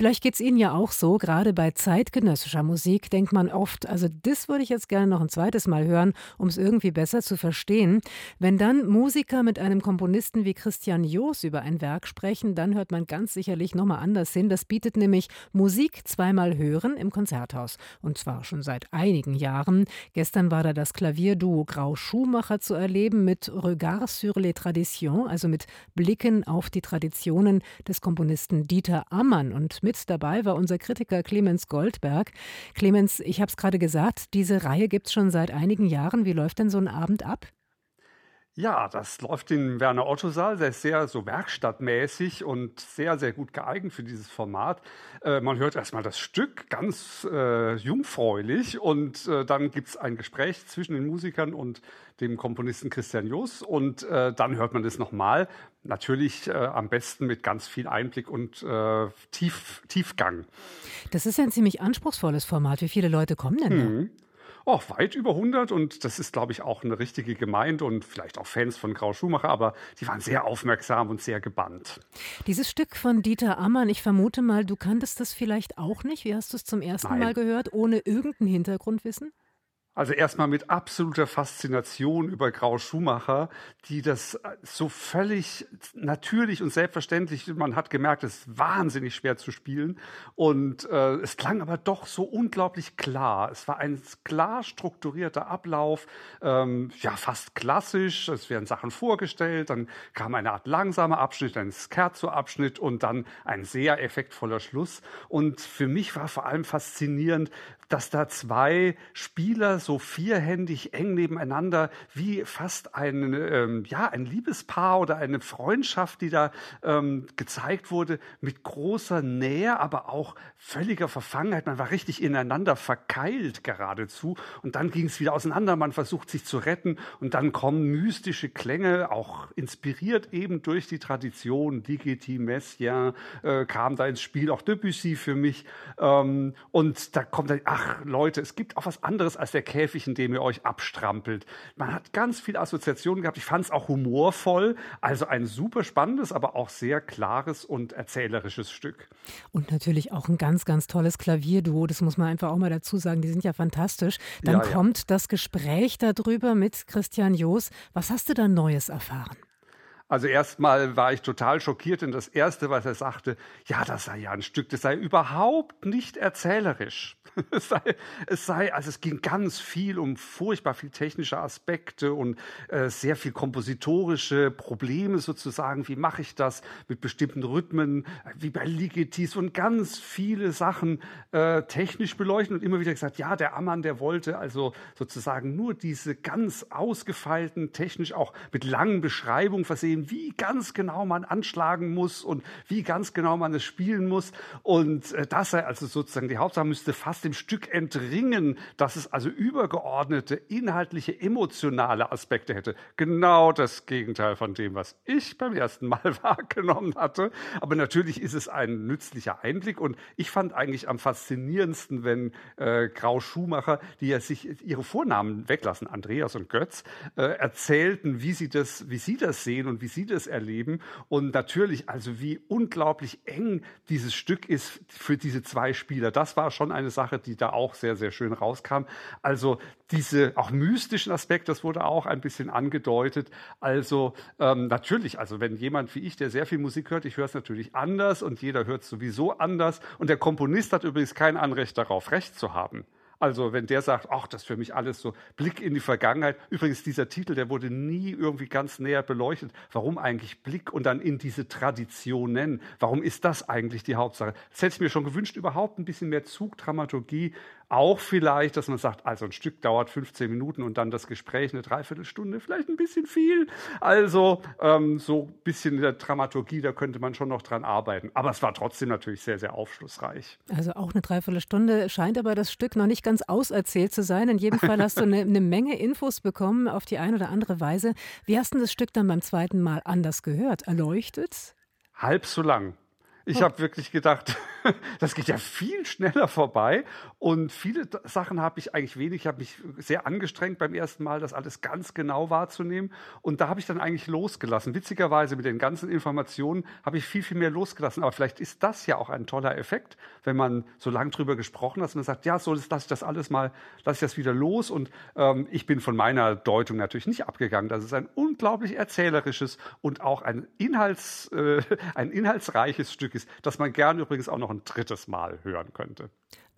Vielleicht geht es Ihnen ja auch so, gerade bei zeitgenössischer Musik denkt man oft, also das würde ich jetzt gerne noch ein zweites Mal hören, um es irgendwie besser zu verstehen. Wenn dann Musiker mit einem Komponisten wie Christian Joos über ein Werk sprechen, dann hört man ganz sicherlich nochmal anders hin. Das bietet nämlich Musik zweimal hören im Konzerthaus. Und zwar schon seit einigen Jahren. Gestern war da das Klavierduo Grau Schumacher zu erleben mit Regard sur les Traditions, also mit Blicken auf die Traditionen des Komponisten Dieter Ammann. Und mit dabei war unser Kritiker Clemens Goldberg. Clemens, ich habe es gerade gesagt, diese Reihe gibt es schon seit einigen Jahren. Wie läuft denn so ein Abend ab? Ja, das läuft im Werner Otto Saal. Der ist sehr so werkstattmäßig und sehr, sehr gut geeignet für dieses Format. Äh, man hört erstmal das Stück ganz äh, jungfräulich und äh, dann gibt es ein Gespräch zwischen den Musikern und dem Komponisten Christian Joos und äh, dann hört man das nochmal. Natürlich äh, am besten mit ganz viel Einblick und äh, Tief, Tiefgang. Das ist ja ein ziemlich anspruchsvolles Format. Wie viele Leute kommen denn da? Mhm oh, weit über 100 und das ist, glaube ich, auch eine richtige Gemeinde und vielleicht auch Fans von Grau Schumacher, aber die waren sehr aufmerksam und sehr gebannt. Dieses Stück von Dieter Ammann, ich vermute mal, du kanntest das vielleicht auch nicht. Wie hast du es zum ersten Nein. Mal gehört, ohne irgendein Hintergrundwissen? Also erstmal mit absoluter Faszination über Grau Schumacher, die das äh, so völlig natürlich und selbstverständlich, man hat gemerkt, es ist wahnsinnig schwer zu spielen. Und äh, es klang aber doch so unglaublich klar. Es war ein klar strukturierter Ablauf, ähm, ja fast klassisch, es werden Sachen vorgestellt, dann kam eine Art langsamer Abschnitt, ein Scherzo-Abschnitt und dann ein sehr effektvoller Schluss. Und für mich war vor allem faszinierend, dass da zwei Spieler so vierhändig eng nebeneinander wie fast ein, ähm, ja, ein Liebespaar oder eine Freundschaft, die da ähm, gezeigt wurde, mit großer Nähe, aber auch völliger Verfangenheit. Man war richtig ineinander verkeilt geradezu. Und dann ging es wieder auseinander. Man versucht sich zu retten. Und dann kommen mystische Klänge, auch inspiriert eben durch die Tradition. Ligeti, Messiaen äh, kam da ins Spiel, auch Debussy für mich. Ähm, und da kommt dann, ach, ach Leute, es gibt auch was anderes als der Käfig, in dem ihr euch abstrampelt. Man hat ganz viele Assoziationen gehabt. Ich fand es auch humorvoll. Also ein super spannendes, aber auch sehr klares und erzählerisches Stück. Und natürlich auch ein ganz, ganz tolles Klavierduo. Das muss man einfach auch mal dazu sagen. Die sind ja fantastisch. Dann ja, kommt ja. das Gespräch darüber mit Christian Joos. Was hast du da Neues erfahren? Also erstmal war ich total schockiert, denn das Erste, was er sagte, ja, das sei ja ein Stück, das sei überhaupt nicht erzählerisch. Es sei, es sei, also es ging ganz viel um furchtbar viel technische Aspekte und äh, sehr viel kompositorische Probleme sozusagen. Wie mache ich das mit bestimmten Rhythmen, wie bei Ligetis und ganz viele Sachen äh, technisch beleuchten und immer wieder gesagt, ja, der Ammann, der wollte also sozusagen nur diese ganz ausgefeilten, technisch auch mit langen Beschreibungen versehen, wie ganz genau man anschlagen muss und wie ganz genau man es spielen muss. Und äh, das sei also sozusagen die Hauptsache müsste fast dem Stück entringen, dass es also übergeordnete, inhaltliche, emotionale Aspekte hätte. Genau das Gegenteil von dem, was ich beim ersten Mal wahrgenommen hatte. Aber natürlich ist es ein nützlicher Einblick und ich fand eigentlich am faszinierendsten, wenn äh, Grau Schumacher, die ja sich ihre Vornamen weglassen, Andreas und Götz, äh, erzählten, wie sie das, wie sie das sehen und wie sie das erleben und natürlich also wie unglaublich eng dieses Stück ist für diese zwei Spieler. Das war schon eine Sache, die da auch sehr, sehr schön rauskam. Also diese auch mystischen Aspekte, das wurde auch ein bisschen angedeutet. Also ähm, natürlich, also wenn jemand wie ich, der sehr viel Musik hört, ich höre es natürlich anders und jeder hört es sowieso anders. Und der Komponist hat übrigens kein Anrecht darauf, Recht zu haben. Also wenn der sagt, ach, das ist für mich alles so Blick in die Vergangenheit. Übrigens, dieser Titel, der wurde nie irgendwie ganz näher beleuchtet. Warum eigentlich Blick und dann in diese Traditionen? Warum ist das eigentlich die Hauptsache? Das hätte ich mir schon gewünscht, überhaupt ein bisschen mehr Zugdramaturgie auch vielleicht, dass man sagt, also ein Stück dauert 15 Minuten und dann das Gespräch eine Dreiviertelstunde, vielleicht ein bisschen viel. Also ähm, so ein bisschen in der Dramaturgie, da könnte man schon noch dran arbeiten. Aber es war trotzdem natürlich sehr, sehr aufschlussreich. Also auch eine Dreiviertelstunde scheint aber das Stück noch nicht ganz auserzählt zu sein. In jedem Fall hast du eine, eine Menge Infos bekommen auf die eine oder andere Weise. Wie hast du das Stück dann beim zweiten Mal anders gehört? Erleuchtet? Halb so lang. Ich habe wirklich gedacht, das geht ja viel schneller vorbei. Und viele Sachen habe ich eigentlich wenig. Ich habe mich sehr angestrengt beim ersten Mal, das alles ganz genau wahrzunehmen. Und da habe ich dann eigentlich losgelassen. Witzigerweise mit den ganzen Informationen habe ich viel, viel mehr losgelassen. Aber vielleicht ist das ja auch ein toller Effekt, wenn man so lange drüber gesprochen hat, dass man sagt, ja, so lasse ich das alles mal, lasse ich das wieder los. Und ähm, ich bin von meiner Deutung natürlich nicht abgegangen. Das ist ein unglaublich erzählerisches und auch ein, Inhalts, äh, ein inhaltsreiches Stück ist, das man gerne übrigens auch noch ein drittes Mal hören könnte.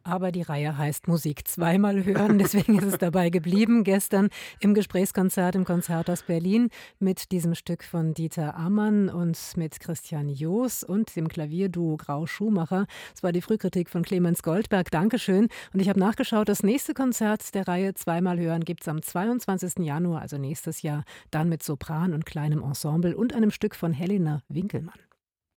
Aber die Reihe heißt Musik zweimal hören, deswegen ist es dabei geblieben. Gestern im Gesprächskonzert im Konzerthaus Berlin mit diesem Stück von Dieter Ammann und mit Christian Joos und dem Klavierduo Grau Schumacher. Es war die Frühkritik von Clemens Goldberg. Dankeschön. Und ich habe nachgeschaut, das nächste Konzert der Reihe Zweimal hören gibt es am 22. Januar, also nächstes Jahr, dann mit Sopran und kleinem Ensemble und einem Stück von Helena Winkelmann.